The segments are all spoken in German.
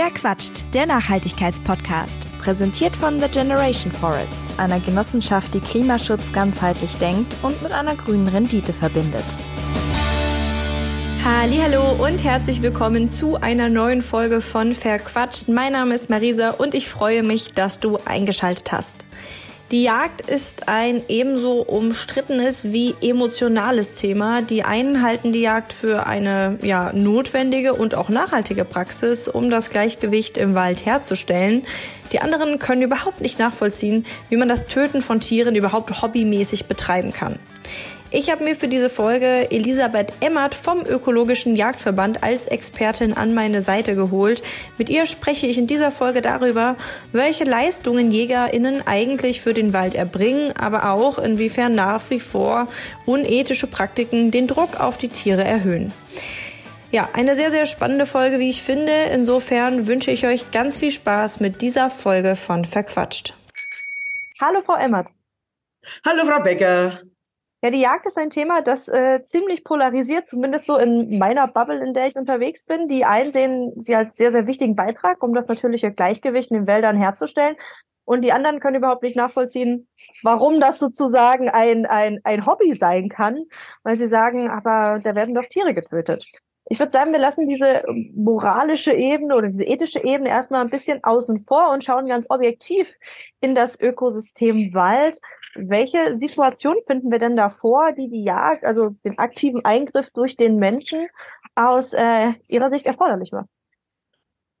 Wer quatscht? Der Nachhaltigkeitspodcast. Präsentiert von The Generation Forest, einer Genossenschaft, die Klimaschutz ganzheitlich denkt und mit einer grünen Rendite verbindet. Hallo und herzlich willkommen zu einer neuen Folge von Verquatscht. Mein Name ist Marisa und ich freue mich, dass du eingeschaltet hast. Die Jagd ist ein ebenso umstrittenes wie emotionales Thema. Die einen halten die Jagd für eine ja, notwendige und auch nachhaltige Praxis, um das Gleichgewicht im Wald herzustellen. Die anderen können überhaupt nicht nachvollziehen, wie man das Töten von Tieren überhaupt hobbymäßig betreiben kann. Ich habe mir für diese Folge Elisabeth Emmert vom Ökologischen Jagdverband als Expertin an meine Seite geholt. Mit ihr spreche ich in dieser Folge darüber, welche Leistungen JägerInnen eigentlich für den Wald erbringen, aber auch inwiefern nach wie vor unethische Praktiken den Druck auf die Tiere erhöhen. Ja, eine sehr, sehr spannende Folge, wie ich finde. Insofern wünsche ich euch ganz viel Spaß mit dieser Folge von Verquatscht. Hallo, Frau Emmert. Hallo, Frau Becker. Ja, die Jagd ist ein Thema, das äh, ziemlich polarisiert, zumindest so in meiner Bubble, in der ich unterwegs bin. Die einen sehen sie als sehr, sehr wichtigen Beitrag, um das natürliche Gleichgewicht in den Wäldern herzustellen. Und die anderen können überhaupt nicht nachvollziehen, warum das sozusagen ein, ein, ein Hobby sein kann, weil sie sagen, aber da werden doch Tiere getötet. Ich würde sagen, wir lassen diese moralische Ebene oder diese ethische Ebene erstmal ein bisschen außen vor und schauen ganz objektiv in das Ökosystem Wald welche Situation finden wir denn davor, die die Jagd, also den aktiven Eingriff durch den Menschen aus äh, Ihrer Sicht erforderlich war?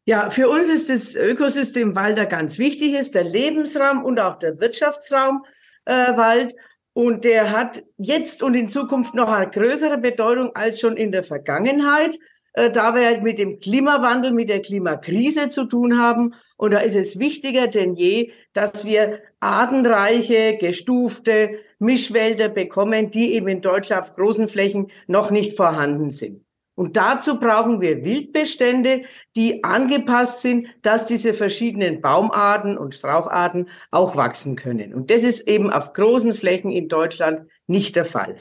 Ja, für uns ist das Ökosystem Wald da ganz wichtig, ist der Lebensraum und auch der Wirtschaftsraum äh, Wald. Und der hat jetzt und in Zukunft noch eine größere Bedeutung als schon in der Vergangenheit. Äh, da wir halt mit dem Klimawandel, mit der Klimakrise zu tun haben. Und da ist es wichtiger denn je, dass wir artenreiche, gestufte Mischwälder bekommen, die eben in Deutschland auf großen Flächen noch nicht vorhanden sind. Und dazu brauchen wir Wildbestände, die angepasst sind, dass diese verschiedenen Baumarten und Straucharten auch wachsen können. Und das ist eben auf großen Flächen in Deutschland nicht der Fall.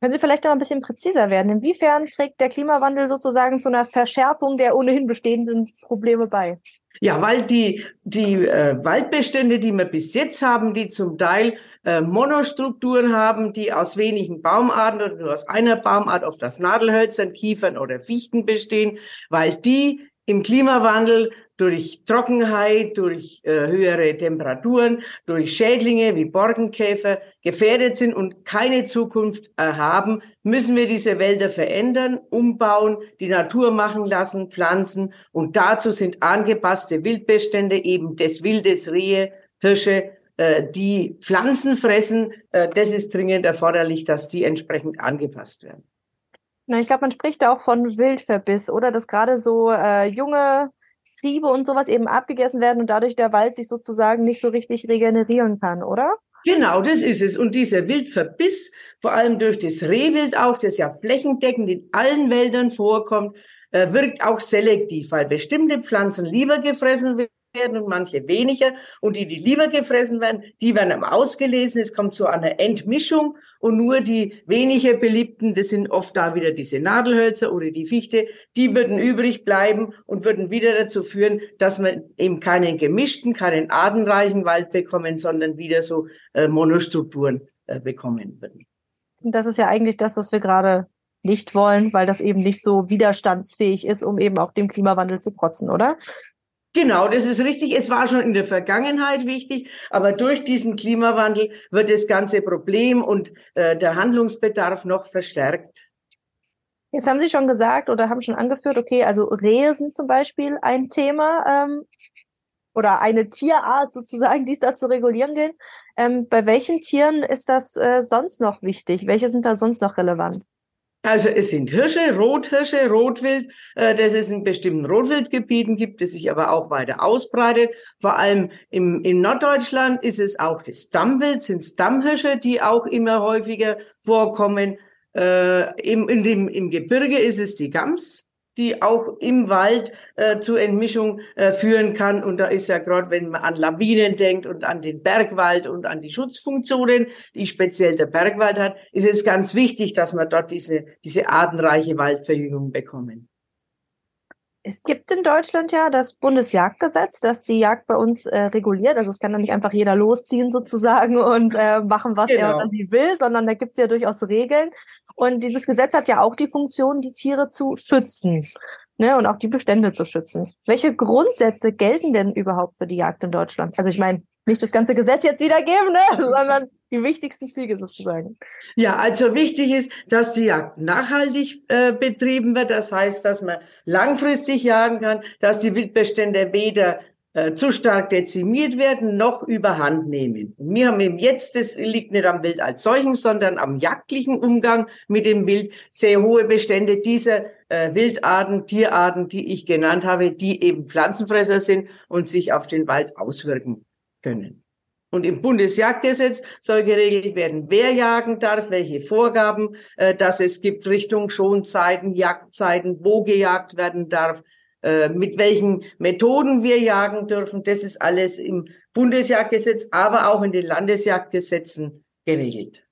Können Sie vielleicht noch ein bisschen präziser werden? Inwiefern trägt der Klimawandel sozusagen zu einer Verschärfung der ohnehin bestehenden Probleme bei? Ja, weil die, die äh, Waldbestände, die wir bis jetzt haben, die zum Teil äh, Monostrukturen haben, die aus wenigen Baumarten oder nur aus einer Baumart, oft aus Nadelhölzern, Kiefern oder Fichten bestehen, weil die im Klimawandel durch Trockenheit, durch äh, höhere Temperaturen, durch Schädlinge wie Borkenkäfer gefährdet sind und keine Zukunft äh, haben, müssen wir diese Wälder verändern, umbauen, die Natur machen lassen, pflanzen. Und dazu sind angepasste Wildbestände eben des Wildes, Rehe, Hirsche, äh, die Pflanzen fressen. Äh, das ist dringend erforderlich, dass die entsprechend angepasst werden. Na, ich glaube, man spricht auch von Wildverbiss, oder? Dass gerade so äh, junge Triebe und sowas eben abgegessen werden und dadurch der Wald sich sozusagen nicht so richtig regenerieren kann, oder? Genau, das ist es. Und dieser Wildverbiss, vor allem durch das Rehwild auch, das ja flächendeckend in allen Wäldern vorkommt, äh, wirkt auch selektiv, weil bestimmte Pflanzen lieber gefressen werden und manche weniger. Und die, die lieber gefressen werden, die werden ausgelesen. Es kommt zu einer Entmischung und nur die weniger beliebten, das sind oft da wieder diese Nadelhölzer oder die Fichte, die würden übrig bleiben und würden wieder dazu führen, dass man eben keinen gemischten, keinen artenreichen Wald bekommen, sondern wieder so äh, Monostrukturen äh, bekommen würden. Und das ist ja eigentlich das, was wir gerade nicht wollen, weil das eben nicht so widerstandsfähig ist, um eben auch dem Klimawandel zu protzen, oder? Genau, das ist richtig. Es war schon in der Vergangenheit wichtig, aber durch diesen Klimawandel wird das ganze Problem und äh, der Handlungsbedarf noch verstärkt. Jetzt haben Sie schon gesagt oder haben schon angeführt, okay, also Rehe zum Beispiel ein Thema ähm, oder eine Tierart sozusagen, die es da zu regulieren gilt. Ähm, bei welchen Tieren ist das äh, sonst noch wichtig? Welche sind da sonst noch relevant? Also es sind Hirsche, Rothirsche, Rotwild, äh, das es in bestimmten Rotwildgebieten gibt, das sich aber auch weiter ausbreitet. Vor allem im, in Norddeutschland ist es auch das Stammwild, sind Stammhirsche, die auch immer häufiger vorkommen. Äh, im, in dem, Im Gebirge ist es die Gams, die auch im Wald äh, zu Entmischung äh, führen kann. Und da ist ja gerade, wenn man an Lawinen denkt und an den Bergwald und an die Schutzfunktionen, die speziell der Bergwald hat, ist es ganz wichtig, dass wir dort diese, diese artenreiche Waldverjüngung bekommen. Es gibt in Deutschland ja das Bundesjagdgesetz, das die Jagd bei uns äh, reguliert. Also es kann dann nicht einfach jeder losziehen sozusagen und äh, machen, was genau. er oder sie will, sondern da gibt es ja durchaus Regeln. Und dieses Gesetz hat ja auch die Funktion, die Tiere zu schützen ne, und auch die Bestände zu schützen. Welche Grundsätze gelten denn überhaupt für die Jagd in Deutschland? Also ich meine, nicht das ganze Gesetz jetzt wiedergeben, ne, sondern die wichtigsten Züge sozusagen. Ja, also wichtig ist, dass die Jagd nachhaltig äh, betrieben wird. Das heißt, dass man langfristig jagen kann, dass die Wildbestände weder äh, zu stark dezimiert werden, noch überhand nehmen. Wir haben eben jetzt, das liegt nicht am Wild als solchen, sondern am jagdlichen Umgang mit dem Wild, sehr hohe Bestände dieser äh, Wildarten, Tierarten, die ich genannt habe, die eben Pflanzenfresser sind und sich auf den Wald auswirken können. Und im Bundesjagdgesetz soll geregelt werden, wer jagen darf, welche Vorgaben, äh, dass es gibt Richtung Schonzeiten, Jagdzeiten, wo gejagt werden darf, äh, mit welchen Methoden wir jagen dürfen. Das ist alles im Bundesjagdgesetz, aber auch in den Landesjagdgesetzen geregelt.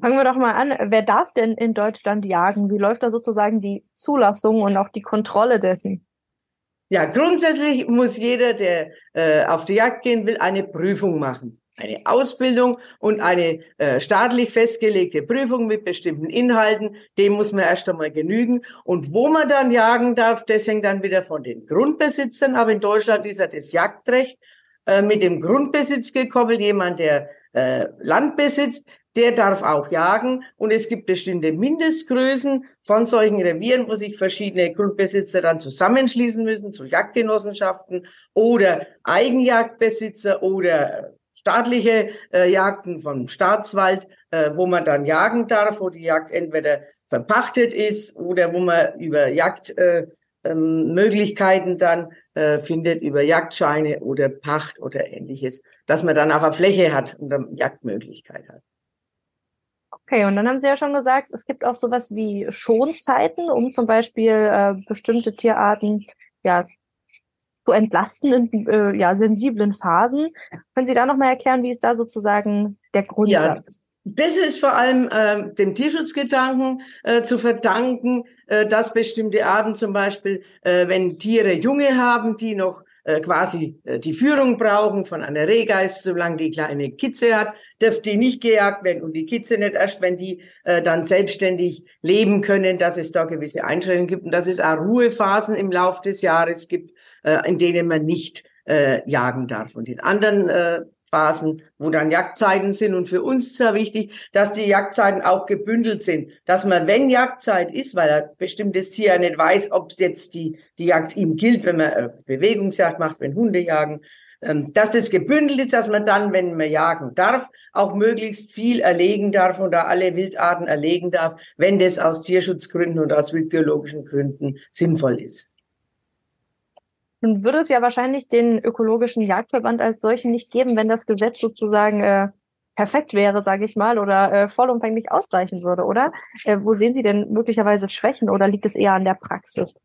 Fangen wir doch mal an. Wer darf denn in Deutschland jagen? Wie läuft da sozusagen die Zulassung und auch die Kontrolle dessen? Ja, grundsätzlich muss jeder, der äh, auf die Jagd gehen will, eine Prüfung machen. Eine Ausbildung und eine äh, staatlich festgelegte Prüfung mit bestimmten Inhalten, dem muss man erst einmal genügen. Und wo man dann jagen darf, das hängt dann wieder von den Grundbesitzern. Aber in Deutschland ist ja das Jagdrecht äh, mit dem Grundbesitz gekoppelt. Jemand, der äh, Land besitzt, der darf auch jagen. Und es gibt bestimmte Mindestgrößen von solchen Revieren, wo sich verschiedene Grundbesitzer dann zusammenschließen müssen zu Jagdgenossenschaften oder Eigenjagdbesitzer oder staatliche äh, Jagden vom Staatswald, äh, wo man dann jagen darf, wo die Jagd entweder verpachtet ist oder wo man über Jagdmöglichkeiten äh, ähm, dann äh, findet, über Jagdscheine oder Pacht oder ähnliches, dass man dann auch eine Fläche hat und eine Jagdmöglichkeit hat. Okay, und dann haben Sie ja schon gesagt, es gibt auch sowas wie Schonzeiten, um zum Beispiel äh, bestimmte Tierarten ja zu entlasten in äh, ja, sensiblen Phasen. Können Sie da nochmal erklären, wie ist da sozusagen der Grundsatz? Ja. Das ist vor allem äh, dem Tierschutzgedanken äh, zu verdanken, äh, dass bestimmte Arten zum Beispiel, äh, wenn Tiere Junge haben, die noch äh, quasi äh, die Führung brauchen von einer Rehgeist, solange die kleine Kitze hat, dürfte die nicht gejagt werden und die Kitze nicht erst, wenn die äh, dann selbstständig leben können, dass es da gewisse Einschränkungen gibt und dass es auch Ruhephasen im Laufe des Jahres gibt, äh, in denen man nicht äh, jagen darf. Und in anderen äh, Phasen, wo dann Jagdzeiten sind. Und für uns ist ja wichtig, dass die Jagdzeiten auch gebündelt sind. Dass man, wenn Jagdzeit ist, weil ein bestimmtes Tier ja nicht weiß, ob jetzt die, die Jagd ihm gilt, wenn man Bewegungsjagd macht, wenn Hunde jagen, ähm, dass das gebündelt ist, dass man dann, wenn man jagen darf, auch möglichst viel erlegen darf oder alle Wildarten erlegen darf, wenn das aus Tierschutzgründen und aus wildbiologischen Gründen sinnvoll ist. Nun würde es ja wahrscheinlich den ökologischen Jagdverband als solchen nicht geben, wenn das Gesetz sozusagen äh, perfekt wäre, sage ich mal, oder äh, vollumfänglich ausreichen würde, oder? Äh, wo sehen Sie denn möglicherweise Schwächen oder liegt es eher an der Praxis?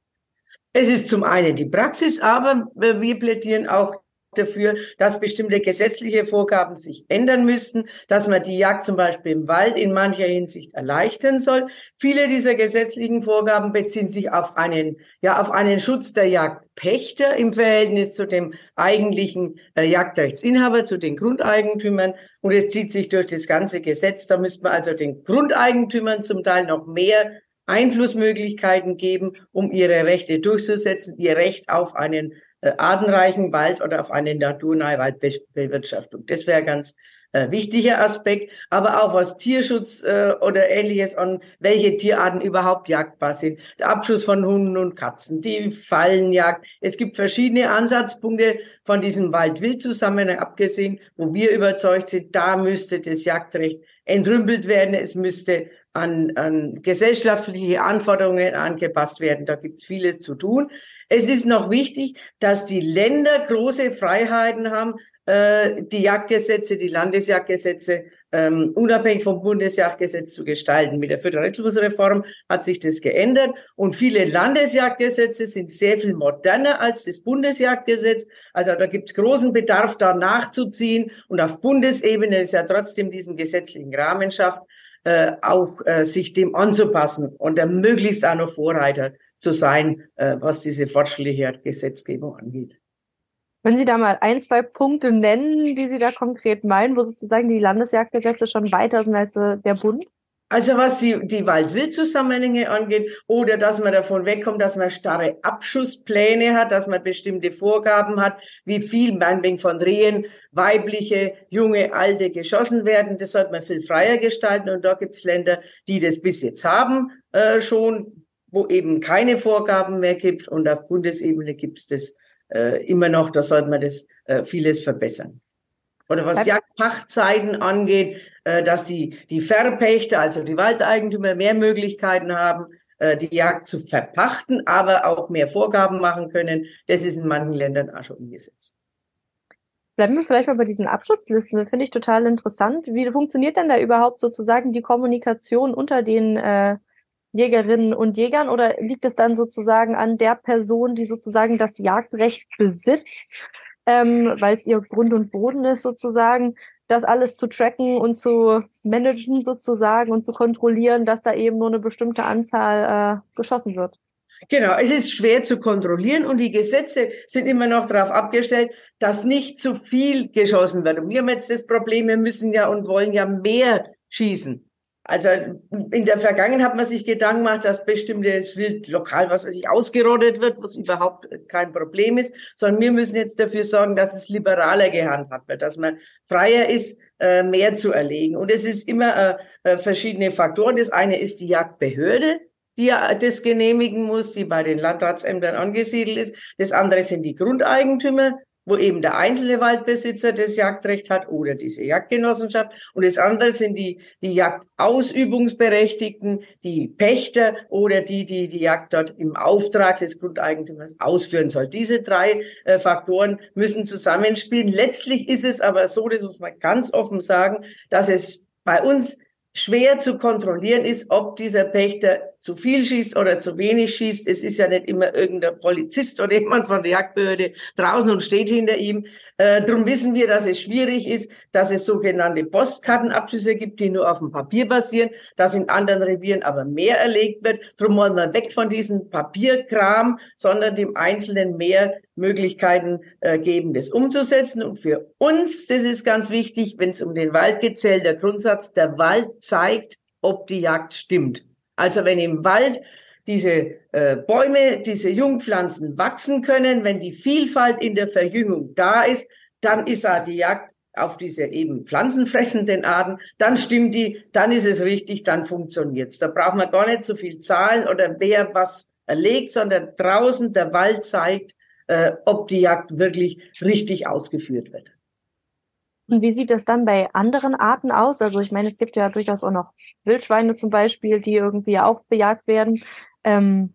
Es ist zum einen die Praxis, aber wir plädieren auch dafür, dass bestimmte gesetzliche Vorgaben sich ändern müssten, dass man die Jagd zum Beispiel im Wald in mancher Hinsicht erleichtern soll. Viele dieser gesetzlichen Vorgaben beziehen sich auf einen, ja, auf einen Schutz der Jagdpächter im Verhältnis zu dem eigentlichen äh, Jagdrechtsinhaber, zu den Grundeigentümern. Und es zieht sich durch das ganze Gesetz. Da müsste man also den Grundeigentümern zum Teil noch mehr Einflussmöglichkeiten geben, um ihre Rechte durchzusetzen, ihr Recht auf einen äh, artenreichen Wald oder auf eine naturnahe Waldbewirtschaftung. Das wäre ganz äh, wichtiger Aspekt, aber auch was Tierschutz äh, oder ähnliches an, welche Tierarten überhaupt jagdbar sind. Der Abschuss von Hunden und Katzen, die Fallenjagd. Es gibt verschiedene Ansatzpunkte von diesem Wald-Wild-Zusammenhang abgesehen, wo wir überzeugt sind, da müsste das Jagdrecht entrümpelt werden. Es müsste an, an gesellschaftliche Anforderungen angepasst werden. Da gibt es vieles zu tun. Es ist noch wichtig, dass die Länder große Freiheiten haben, äh, die Jagdgesetze, die Landesjagdgesetze ähm, unabhängig vom Bundesjagdgesetz zu gestalten. Mit der Föderalismusreform hat sich das geändert und viele Landesjagdgesetze sind sehr viel moderner als das Bundesjagdgesetz. Also da gibt es großen Bedarf, da nachzuziehen und auf Bundesebene ist ja trotzdem diesen gesetzlichen Rahmen schafft, äh, auch äh, sich dem anzupassen und äh, möglichst auch noch Vorreiter zu sein, äh, was diese fortschrittliche Gesetzgebung angeht. Wenn Sie da mal ein, zwei Punkte nennen, die Sie da konkret meinen, wo sozusagen die Landesjagdgesetze schon weiter sind als äh, der Bund? Also was die, die Wald-Wild-Zusammenhänge angeht oder dass man davon wegkommt, dass man starre Abschusspläne hat, dass man bestimmte Vorgaben hat, wie viel meinetwegen von Rehen weibliche, junge, alte geschossen werden. Das sollte man viel freier gestalten und da gibt's Länder, die das bis jetzt haben äh, schon, wo eben keine Vorgaben mehr gibt und auf Bundesebene gibt's das äh, immer noch. Da sollte man das äh, vieles verbessern. Oder was Jagdpachtzeiten angeht, äh, dass die, die Verpächter, also die Waldeigentümer, mehr Möglichkeiten haben, äh, die Jagd zu verpachten, aber auch mehr Vorgaben machen können. Das ist in manchen Ländern auch schon umgesetzt. Bleiben wir vielleicht mal bei diesen Abschutzlisten. Finde ich total interessant. Wie funktioniert denn da überhaupt sozusagen die Kommunikation unter den äh, Jägerinnen und Jägern oder liegt es dann sozusagen an der Person, die sozusagen das Jagdrecht besitzt, ähm, weil es ihr Grund und Boden ist sozusagen, das alles zu tracken und zu managen sozusagen und zu kontrollieren, dass da eben nur eine bestimmte Anzahl äh, geschossen wird. Genau, es ist schwer zu kontrollieren und die Gesetze sind immer noch darauf abgestellt, dass nicht zu viel geschossen wird. Und wir haben jetzt das Problem, wir müssen ja und wollen ja mehr schießen. Also in der Vergangenheit hat man sich Gedanken gemacht, dass bestimmtes Wild lokal, was weiß ich, ausgerottet wird, was überhaupt kein Problem ist, sondern wir müssen jetzt dafür sorgen, dass es liberaler gehandhabt wird, dass man freier ist, äh, mehr zu erlegen. Und es ist immer äh, äh, verschiedene Faktoren. Das eine ist die Jagdbehörde, die das genehmigen muss, die bei den Landratsämtern angesiedelt ist. Das andere sind die Grundeigentümer, wo eben der einzelne Waldbesitzer das Jagdrecht hat oder diese Jagdgenossenschaft. Und das andere sind die, die Jagdausübungsberechtigten, die Pächter oder die, die die Jagd dort im Auftrag des Grundeigentümers ausführen soll. Diese drei äh, Faktoren müssen zusammenspielen. Letztlich ist es aber so, das muss man ganz offen sagen, dass es bei uns schwer zu kontrollieren ist, ob dieser Pächter zu viel schießt oder zu wenig schießt. Es ist ja nicht immer irgendein Polizist oder jemand von der Jagdbehörde draußen und steht hinter ihm. Äh, darum wissen wir, dass es schwierig ist, dass es sogenannte Postkartenabschüsse gibt, die nur auf dem Papier basieren, dass in anderen Revieren aber mehr erlegt wird. Darum wollen wir weg von diesem Papierkram, sondern dem Einzelnen mehr Möglichkeiten äh, geben, das umzusetzen. Und für uns, das ist ganz wichtig, wenn es um den Wald geht, zählt der Grundsatz, der Wald zeigt, ob die Jagd stimmt. Also wenn im Wald diese äh, Bäume, diese Jungpflanzen wachsen können, wenn die Vielfalt in der Verjüngung da ist, dann ist auch die Jagd auf diese eben pflanzenfressenden Arten, dann stimmt die, dann ist es richtig, dann funktioniert's. Da braucht man gar nicht so viel Zahlen oder wer was erlegt, sondern draußen der Wald zeigt, äh, ob die Jagd wirklich richtig ausgeführt wird. Und wie sieht das dann bei anderen Arten aus? Also ich meine, es gibt ja durchaus auch noch Wildschweine zum Beispiel, die irgendwie auch bejagt werden. Ähm,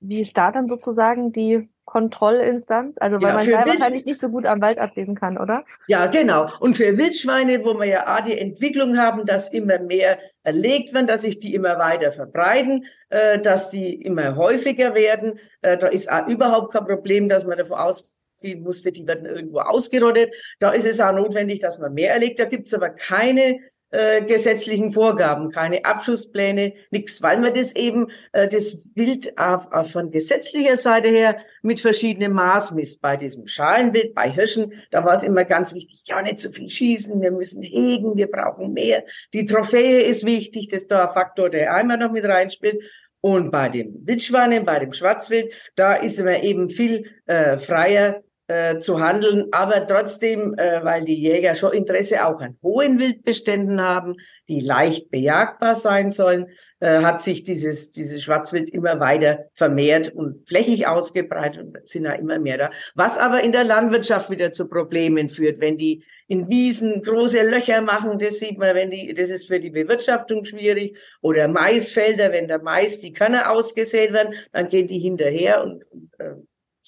wie ist da dann sozusagen die Kontrollinstanz? Also weil ja, man da wahrscheinlich nicht so gut am Wald ablesen kann, oder? Ja, genau. Und für Wildschweine, wo wir ja auch die Entwicklung haben, dass immer mehr erlegt werden, dass sich die immer weiter verbreiten, äh, dass die immer häufiger werden, äh, da ist auch überhaupt kein Problem, dass man davon aus die musste, die werden irgendwo ausgerottet. Da ist es auch notwendig, dass man mehr erlegt. Da gibt es aber keine äh, gesetzlichen Vorgaben, keine Abschusspläne, nichts, weil man das eben, äh, das Bild auf, auf von gesetzlicher Seite her mit verschiedenen Maß misst. Bei diesem Schalenwild, bei Hirschen, da war es immer ganz wichtig, ja, nicht zu viel schießen, wir müssen hegen, wir brauchen mehr. Die Trophäe ist wichtig, das ist da ein Faktor, der einmal noch mit reinspielt. Und bei dem Wildschweinen, bei dem Schwarzwild, da ist man eben viel äh, freier äh, zu handeln, aber trotzdem, äh, weil die Jäger schon Interesse auch an hohen Wildbeständen haben, die leicht bejagbar sein sollen, äh, hat sich dieses, dieses Schwarzwild immer weiter vermehrt und flächig ausgebreitet und sind ja immer mehr da. Was aber in der Landwirtschaft wieder zu Problemen führt, wenn die in Wiesen große Löcher machen, das sieht man, wenn die, das ist für die Bewirtschaftung schwierig. Oder Maisfelder, wenn der Mais, die Körner ausgesät werden, dann gehen die hinterher und, und äh,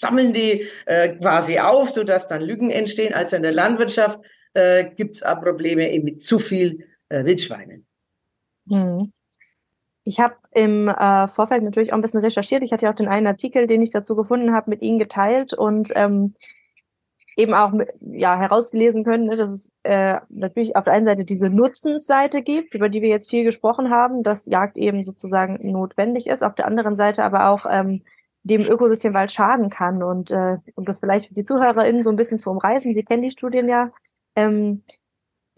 sammeln die äh, quasi auf, sodass dann Lücken entstehen. Also in der Landwirtschaft äh, gibt es auch Probleme eben mit zu viel äh, Wildschweinen. Hm. Ich habe im äh, Vorfeld natürlich auch ein bisschen recherchiert. Ich hatte ja auch den einen Artikel, den ich dazu gefunden habe, mit Ihnen geteilt. Und ähm, eben auch ja herausgelesen können, ne, dass es äh, natürlich auf der einen Seite diese Nutzensseite gibt, über die wir jetzt viel gesprochen haben, dass Jagd eben sozusagen notwendig ist, auf der anderen Seite aber auch ähm, dem Ökosystem Wald schaden kann. Und äh, um das vielleicht für die ZuhörerInnen so ein bisschen zu umreißen, Sie kennen die Studien ja, ähm,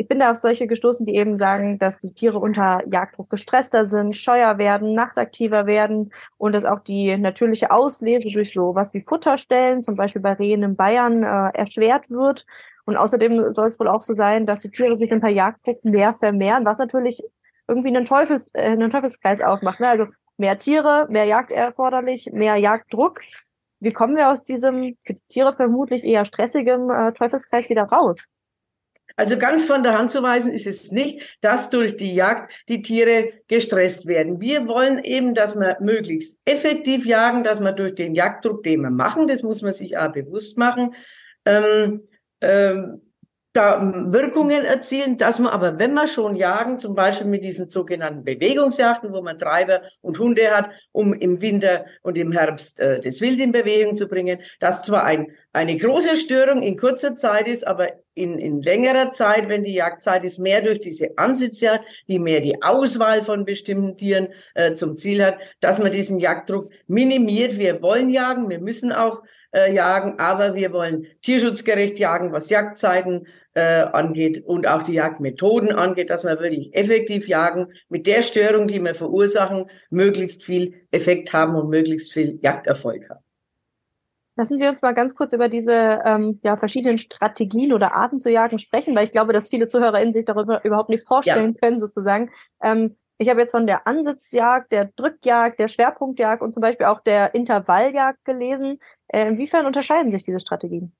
ich bin da auf solche gestoßen, die eben sagen, dass die Tiere unter Jagddruck gestresster sind, scheuer werden, nachtaktiver werden und dass auch die natürliche Auslese durch so was wie Futterstellen, zum Beispiel bei Rehen in Bayern, äh, erschwert wird. Und außerdem soll es wohl auch so sein, dass die Tiere sich unter Jagddruck mehr vermehren, was natürlich irgendwie einen, Teufels, äh, einen Teufelskreis aufmacht. Ne? Also mehr Tiere, mehr Jagd erforderlich, mehr Jagddruck. Wie kommen wir aus diesem für Tiere vermutlich eher stressigem äh, Teufelskreis wieder raus? Also ganz von der Hand zu weisen ist es nicht, dass durch die Jagd die Tiere gestresst werden. Wir wollen eben, dass wir möglichst effektiv jagen, dass wir durch den Jagddruck, den wir machen, das muss man sich auch bewusst machen, ähm, ähm, da Wirkungen erzielen, dass man aber, wenn man schon jagen, zum Beispiel mit diesen sogenannten Bewegungsjachten, wo man Treiber und Hunde hat, um im Winter und im Herbst äh, das Wild in Bewegung zu bringen, dass zwar ein, eine große Störung in kurzer Zeit ist, aber in, in längerer Zeit, wenn die Jagdzeit ist, mehr durch diese Ansitzjagd, die mehr die Auswahl von bestimmten Tieren äh, zum Ziel hat, dass man diesen Jagddruck minimiert. Wir wollen jagen, wir müssen auch äh, jagen, aber wir wollen tierschutzgerecht jagen, was Jagdzeiten äh, angeht und auch die Jagdmethoden angeht, dass wir wirklich effektiv jagen, mit der Störung, die wir verursachen, möglichst viel Effekt haben und möglichst viel Jagderfolg haben. Lassen Sie uns mal ganz kurz über diese ähm, ja, verschiedenen Strategien oder Arten zu jagen sprechen, weil ich glaube, dass viele ZuhörerInnen sich darüber überhaupt nichts vorstellen ja. können, sozusagen. Ähm, ich habe jetzt von der Ansitzjagd, der Drückjagd, der Schwerpunktjagd und zum Beispiel auch der Intervalljagd gelesen. Äh, inwiefern unterscheiden sich diese Strategien?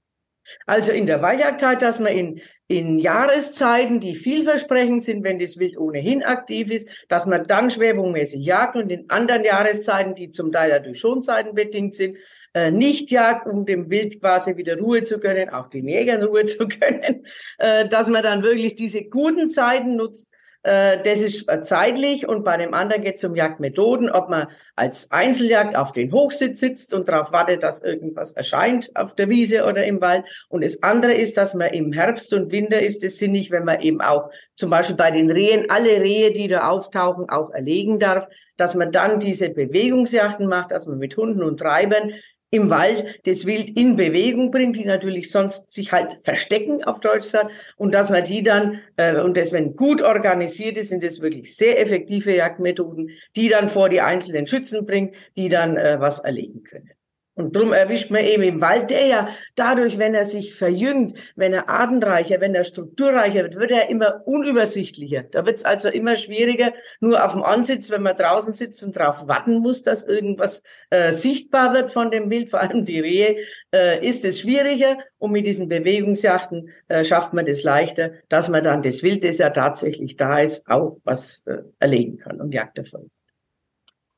Also in der Walljagdheit, dass man in, in Jahreszeiten, die vielversprechend sind, wenn das Wild ohnehin aktiv ist, dass man dann schwerpunktmäßig jagt und in anderen Jahreszeiten, die zum Teil ja durch Schonzeiten bedingt sind, äh, nicht jagt, um dem Wild quasi wieder Ruhe zu gönnen, auch den Jägern Ruhe zu gönnen, äh, dass man dann wirklich diese guten Zeiten nutzt, das ist zeitlich und bei dem anderen geht es um Jagdmethoden, ob man als Einzeljagd auf den Hochsitz sitzt und darauf wartet, dass irgendwas erscheint auf der Wiese oder im Wald. Und das andere ist, dass man im Herbst und Winter ist es sinnig, wenn man eben auch zum Beispiel bei den Rehen alle Rehe, die da auftauchen, auch erlegen darf, dass man dann diese Bewegungsjachten macht, dass man mit Hunden und Treibern im Wald das Wild in Bewegung bringt, die natürlich sonst sich halt verstecken, auf Deutsch sagt, und dass man die dann, äh, und das, wenn gut organisiert ist, sind das wirklich sehr effektive Jagdmethoden, die dann vor die einzelnen Schützen bringt, die dann äh, was erlegen können. Und drum erwischt man eben im Wald, der ja dadurch, wenn er sich verjüngt, wenn er artenreicher, wenn er strukturreicher wird, wird er immer unübersichtlicher. Da wird es also immer schwieriger, nur auf dem Ansitz, wenn man draußen sitzt und darauf warten muss, dass irgendwas äh, sichtbar wird von dem Wild, vor allem die Rehe, äh, ist es schwieriger. Und mit diesen Bewegungsjachten äh, schafft man das leichter, dass man dann das Wild, das ja tatsächlich da ist, auch was äh, erlegen kann und Jagd erfolgt.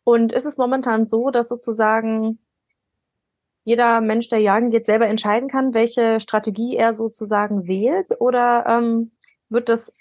Und ist es momentan so, dass sozusagen jeder Mensch, der jagen geht, selber entscheiden kann, welche Strategie er sozusagen wählt? Oder ähm, wird das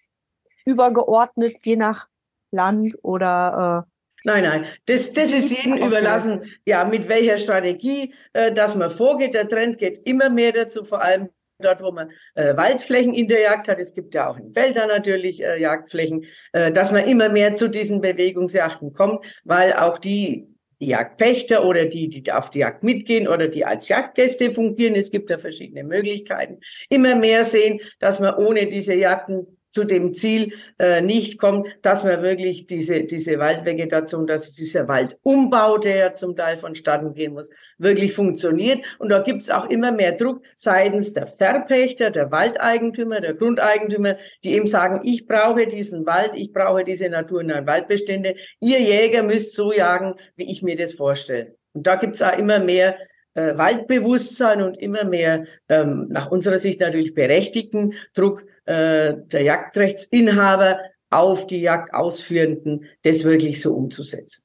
übergeordnet je nach Land oder äh, Nein, nein, das, das ist jedem okay. überlassen, ja, mit welcher Strategie, äh, dass man vorgeht. Der Trend geht immer mehr dazu, vor allem dort, wo man äh, Waldflächen in der Jagd hat. Es gibt ja auch in Wäldern natürlich äh, Jagdflächen, äh, dass man immer mehr zu diesen Bewegungsjachten kommt, weil auch die die Jagdpächter oder die, die auf die Jagd mitgehen oder die als Jagdgäste fungieren. Es gibt da verschiedene Möglichkeiten. Immer mehr sehen, dass man ohne diese Jagden zu dem Ziel äh, nicht kommt, dass man wirklich diese, diese Waldvegetation, dass dieser Waldumbau, der ja zum Teil vonstatten gehen muss, wirklich funktioniert. Und da gibt's auch immer mehr Druck seitens der Verpächter, der Waldeigentümer, der Grundeigentümer, die eben sagen, ich brauche diesen Wald, ich brauche diese naturnahen Waldbestände. Ihr Jäger müsst so jagen, wie ich mir das vorstelle. Und da gibt's auch immer mehr äh, Waldbewusstsein und immer mehr ähm, nach unserer Sicht natürlich berechtigten Druck äh, der Jagdrechtsinhaber auf die Jagdausführenden, das wirklich so umzusetzen.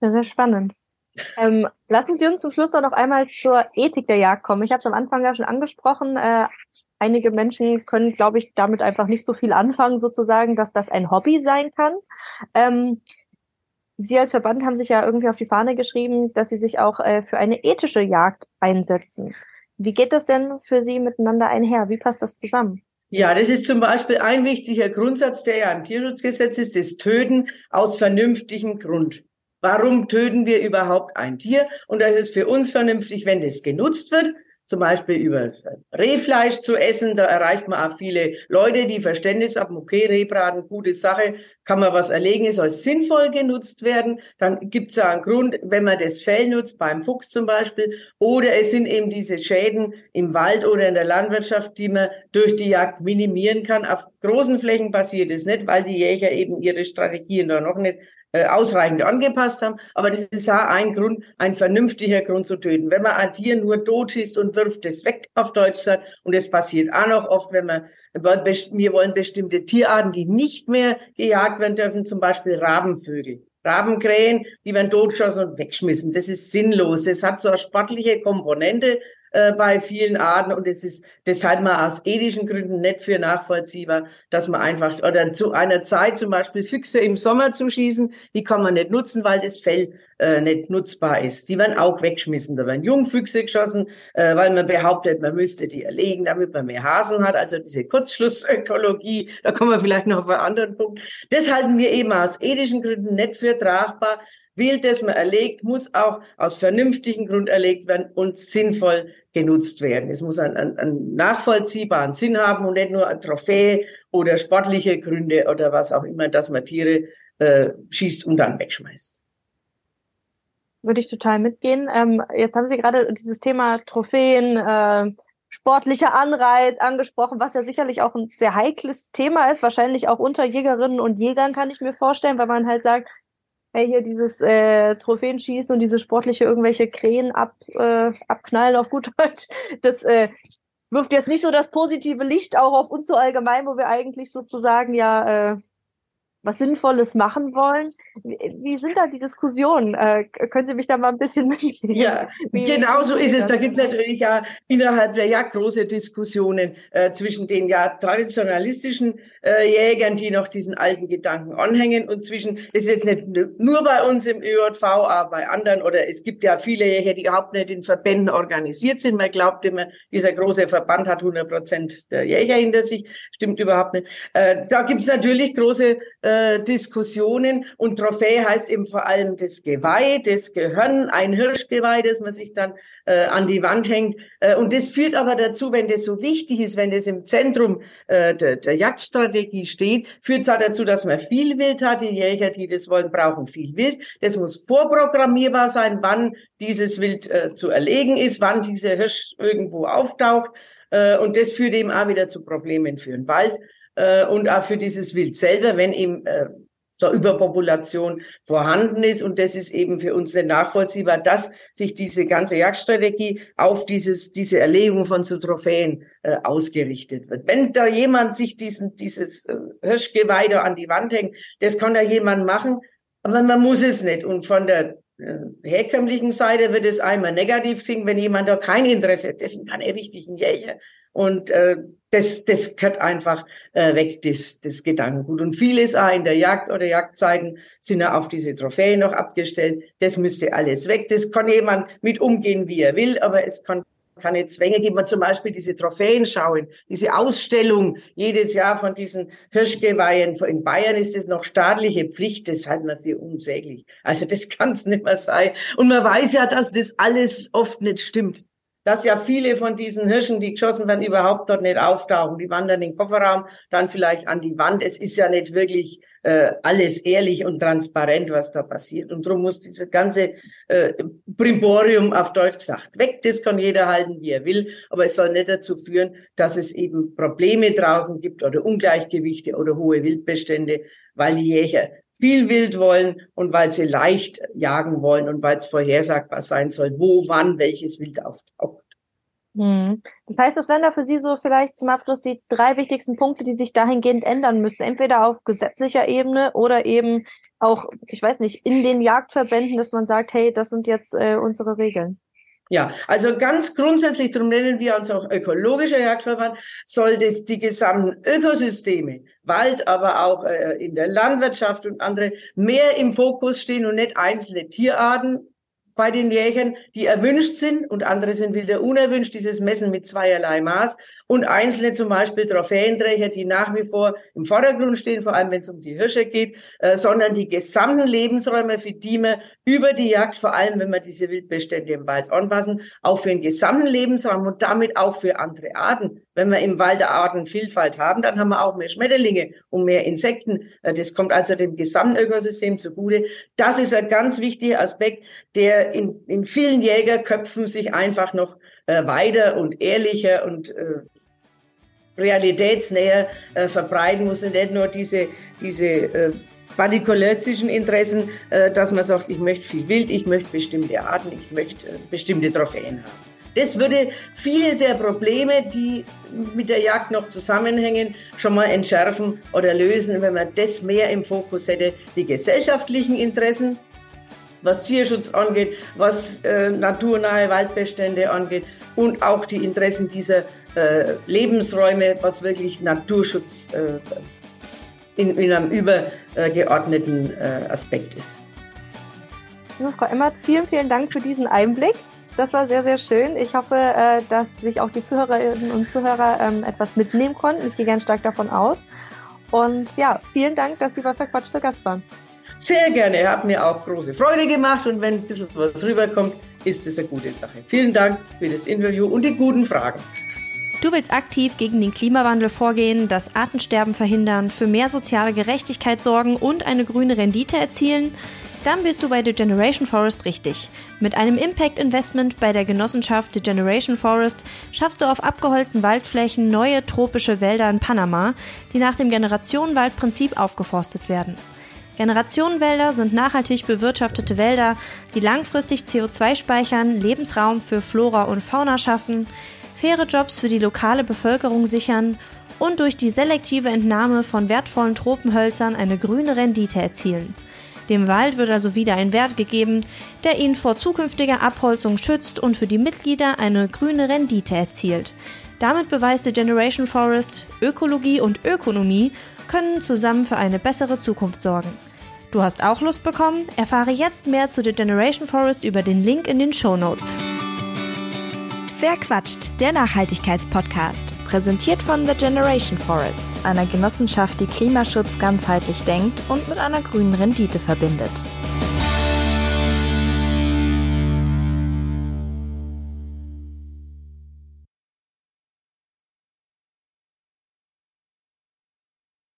Sehr, sehr spannend. Ähm, lassen Sie uns zum Schluss noch einmal zur Ethik der Jagd kommen. Ich habe es am Anfang ja schon angesprochen. Äh, einige Menschen können, glaube ich, damit einfach nicht so viel anfangen, sozusagen, dass das ein Hobby sein kann. Ähm, Sie als Verband haben sich ja irgendwie auf die Fahne geschrieben, dass Sie sich auch äh, für eine ethische Jagd einsetzen. Wie geht das denn für Sie miteinander einher? Wie passt das zusammen? Ja, das ist zum Beispiel ein wichtiger Grundsatz, der ja im Tierschutzgesetz ist, das Töten aus vernünftigem Grund. Warum töten wir überhaupt ein Tier? Und das ist für uns vernünftig, wenn das genutzt wird zum Beispiel über Rehfleisch zu essen. Da erreicht man auch viele Leute, die Verständnis haben, okay, Rehbraten, gute Sache, kann man was erlegen, es soll sinnvoll genutzt werden. Dann gibt es ja einen Grund, wenn man das Fell nutzt, beim Fuchs zum Beispiel. Oder es sind eben diese Schäden im Wald oder in der Landwirtschaft, die man durch die Jagd minimieren kann. Auf großen Flächen passiert es nicht, weil die Jäger eben ihre Strategien da noch nicht äh, ausreichend angepasst haben. Aber das ist auch ein Grund, ein vernünftiger Grund zu töten. Wenn man ein Tier nur totschießt und wirft es weg, auf Deutsch sagt, und es passiert auch noch oft, wenn man, wir wollen bestimmte Tierarten, die nicht mehr gejagt werden dürfen, zum Beispiel Rabenvögel. Rabenkrähen, die werden totgeschossen und wegschmissen. Das ist sinnlos. Es hat so eine sportliche Komponente, äh, bei vielen Arten und es ist deshalb mal aus ethischen Gründen nicht für nachvollziehbar, dass man einfach oder zu einer Zeit zum Beispiel Füchse im Sommer zu schießen, die kann man nicht nutzen, weil das Fell äh, nicht nutzbar ist. Die werden auch weggeschmissen. Da werden Jungfüchse geschossen, äh, weil man behauptet, man müsste die erlegen, damit man mehr Hasen hat. Also diese Kurzschlussökologie, da kommen wir vielleicht noch auf einen anderen Punkt. Das halten wir eben aus ethischen Gründen nicht für tragbar. Wild, das man erlegt, muss auch aus vernünftigen Grund erlegt werden und sinnvoll genutzt werden. Es muss einen, einen, einen nachvollziehbaren Sinn haben und nicht nur ein Trophäe oder sportliche Gründe oder was auch immer, dass man Tiere äh, schießt und dann wegschmeißt. Würde ich total mitgehen. Ähm, jetzt haben Sie gerade dieses Thema Trophäen, äh, sportlicher Anreiz angesprochen, was ja sicherlich auch ein sehr heikles Thema ist, wahrscheinlich auch unter Jägerinnen und Jägern kann ich mir vorstellen, weil man halt sagt, hey, hier dieses äh, Trophäenschießen und diese sportliche irgendwelche Krähen ab, äh, abknallen auf gut Deutsch, das äh, wirft jetzt nicht so das positive Licht auch auf uns so allgemein, wo wir eigentlich sozusagen ja äh, was Sinnvolles machen wollen. Wie, sind da die Diskussionen? Äh, können Sie mich da mal ein bisschen mitnehmen? Ja, genau so ist es. Da gibt es natürlich ja innerhalb der Jagd große Diskussionen äh, zwischen den ja traditionalistischen äh, Jägern, die noch diesen alten Gedanken anhängen und zwischen, das ist jetzt nicht nur bei uns im ÖJV, aber bei anderen oder es gibt ja viele Jäger, die überhaupt nicht in Verbänden organisiert sind. Man glaubt immer, dieser große Verband hat 100 Prozent der Jäger hinter sich. Stimmt überhaupt nicht. Äh, da gibt es natürlich große äh, Diskussionen und Trophäe heißt eben vor allem das Geweih, das Gehirn, ein Hirschgeweih, das man sich dann äh, an die Wand hängt. Äh, und das führt aber dazu, wenn das so wichtig ist, wenn das im Zentrum äh, der, der Jagdstrategie steht, führt es auch dazu, dass man viel Wild hat. Die Jäger, die das wollen, brauchen viel Wild. Das muss vorprogrammierbar sein, wann dieses Wild äh, zu erlegen ist, wann dieser Hirsch irgendwo auftaucht. Äh, und das führt eben auch wieder zu Problemen für den Wald äh, und auch für dieses Wild selber, wenn eben so Überpopulation vorhanden ist. Und das ist eben für uns sehr nachvollziehbar, dass sich diese ganze Jagdstrategie auf dieses, diese Erlegung von so Trophäen äh, ausgerichtet wird. Wenn da jemand sich diesen, dieses äh, Hirschgeweih an die Wand hängt, das kann da jemand machen, aber man muss es nicht. Und von der herkömmlichen Seite wird es einmal negativ klingen, wenn jemand da kein Interesse hat. Das sind keine richtigen Jäger. Und äh, das, das gehört einfach äh, weg, das, das Gedankengut. Und vieles auch in der Jagd oder Jagdzeiten sind ja auf diese Trophäen noch abgestellt. Das müsste alles weg. Das kann jemand mit umgehen, wie er will, aber es kann keine Zwänge geben. Zum Beispiel diese Trophäen schauen, diese Ausstellung jedes Jahr von diesen Hirschgeweihen. In Bayern ist es noch staatliche Pflicht, das halten wir für unsäglich. Also das kann es nicht mehr sein. Und man weiß ja, dass das alles oft nicht stimmt dass ja viele von diesen Hirschen, die geschossen werden, überhaupt dort nicht auftauchen. Die wandern in den Kofferraum, dann vielleicht an die Wand. Es ist ja nicht wirklich äh, alles ehrlich und transparent, was da passiert. Und darum muss dieses ganze äh, Primborium auf Deutsch gesagt weg. Das kann jeder halten, wie er will. Aber es soll nicht dazu führen, dass es eben Probleme draußen gibt oder Ungleichgewichte oder hohe Wildbestände, weil die Jäger viel Wild wollen und weil sie leicht jagen wollen und weil es vorhersagbar sein soll, wo, wann welches Wild auftaucht. Hm. Das heißt, was wären da für Sie so vielleicht zum Abschluss die drei wichtigsten Punkte, die sich dahingehend ändern müssen? Entweder auf gesetzlicher Ebene oder eben auch, ich weiß nicht, in den Jagdverbänden, dass man sagt, hey, das sind jetzt äh, unsere Regeln. Ja, also ganz grundsätzlich, darum nennen wir uns auch ökologischer Jagdverband, soll das die gesamten Ökosysteme, Wald, aber auch äh, in der Landwirtschaft und andere, mehr im Fokus stehen und nicht einzelne Tierarten bei den Jägern, die erwünscht sind und andere sind wieder unerwünscht, dieses Messen mit zweierlei Maß und einzelne zum Beispiel Trophäenträger, die nach wie vor im Vordergrund stehen, vor allem wenn es um die Hirsche geht, äh, sondern die gesamten Lebensräume, für die man über die Jagd, vor allem wenn wir diese Wildbestände im Wald anpassen, auch für den gesamten Lebensraum und damit auch für andere Arten. Wenn wir im Wald Artenvielfalt haben, dann haben wir auch mehr Schmetterlinge und mehr Insekten. Äh, das kommt also dem gesamten Ökosystem zugute. Das ist ein ganz wichtiger Aspekt, der in, in vielen Jägerköpfen sich einfach noch äh, weiter und ehrlicher und äh, realitätsnäher äh, verbreiten muss und nicht nur diese, diese äh, partikularistischen Interessen, äh, dass man sagt, ich möchte viel Wild, ich möchte bestimmte Arten, ich möchte äh, bestimmte Trophäen haben. Das würde viele der Probleme, die mit der Jagd noch zusammenhängen, schon mal entschärfen oder lösen, wenn man das mehr im Fokus hätte. Die gesellschaftlichen Interessen, was Tierschutz angeht, was äh, naturnahe Waldbestände angeht und auch die Interessen dieser äh, Lebensräume, was wirklich Naturschutz äh, in, in, einem übergeordneten äh, Aspekt ist. Ja, Frau Emmert, vielen, vielen Dank für diesen Einblick. Das war sehr, sehr schön. Ich hoffe, äh, dass sich auch die Zuhörerinnen und Zuhörer ähm, etwas mitnehmen konnten. Ich gehe ganz stark davon aus. Und ja, vielen Dank, dass Sie bei Verquatsch zu Gast waren. Sehr gerne, hat mir auch große Freude gemacht und wenn ein bisschen was rüberkommt, ist es eine gute Sache. Vielen Dank für das Interview und die guten Fragen. Du willst aktiv gegen den Klimawandel vorgehen, das Artensterben verhindern, für mehr soziale Gerechtigkeit sorgen und eine grüne Rendite erzielen? Dann bist du bei The Generation Forest richtig. Mit einem Impact Investment bei der Genossenschaft The Generation Forest schaffst du auf abgeholzten Waldflächen neue tropische Wälder in Panama, die nach dem Generationenwaldprinzip aufgeforstet werden. Generationenwälder sind nachhaltig bewirtschaftete Wälder, die langfristig CO2 speichern, Lebensraum für Flora und Fauna schaffen, faire Jobs für die lokale Bevölkerung sichern und durch die selektive Entnahme von wertvollen Tropenhölzern eine grüne Rendite erzielen. Dem Wald wird also wieder ein Wert gegeben, der ihn vor zukünftiger Abholzung schützt und für die Mitglieder eine grüne Rendite erzielt. Damit beweist die Generation Forest, Ökologie und Ökonomie können zusammen für eine bessere Zukunft sorgen. Du hast auch Lust bekommen? Erfahre jetzt mehr zu The Generation Forest über den Link in den Show Notes. Wer quatscht? Der Nachhaltigkeitspodcast. Präsentiert von The Generation Forest, einer Genossenschaft, die Klimaschutz ganzheitlich denkt und mit einer grünen Rendite verbindet.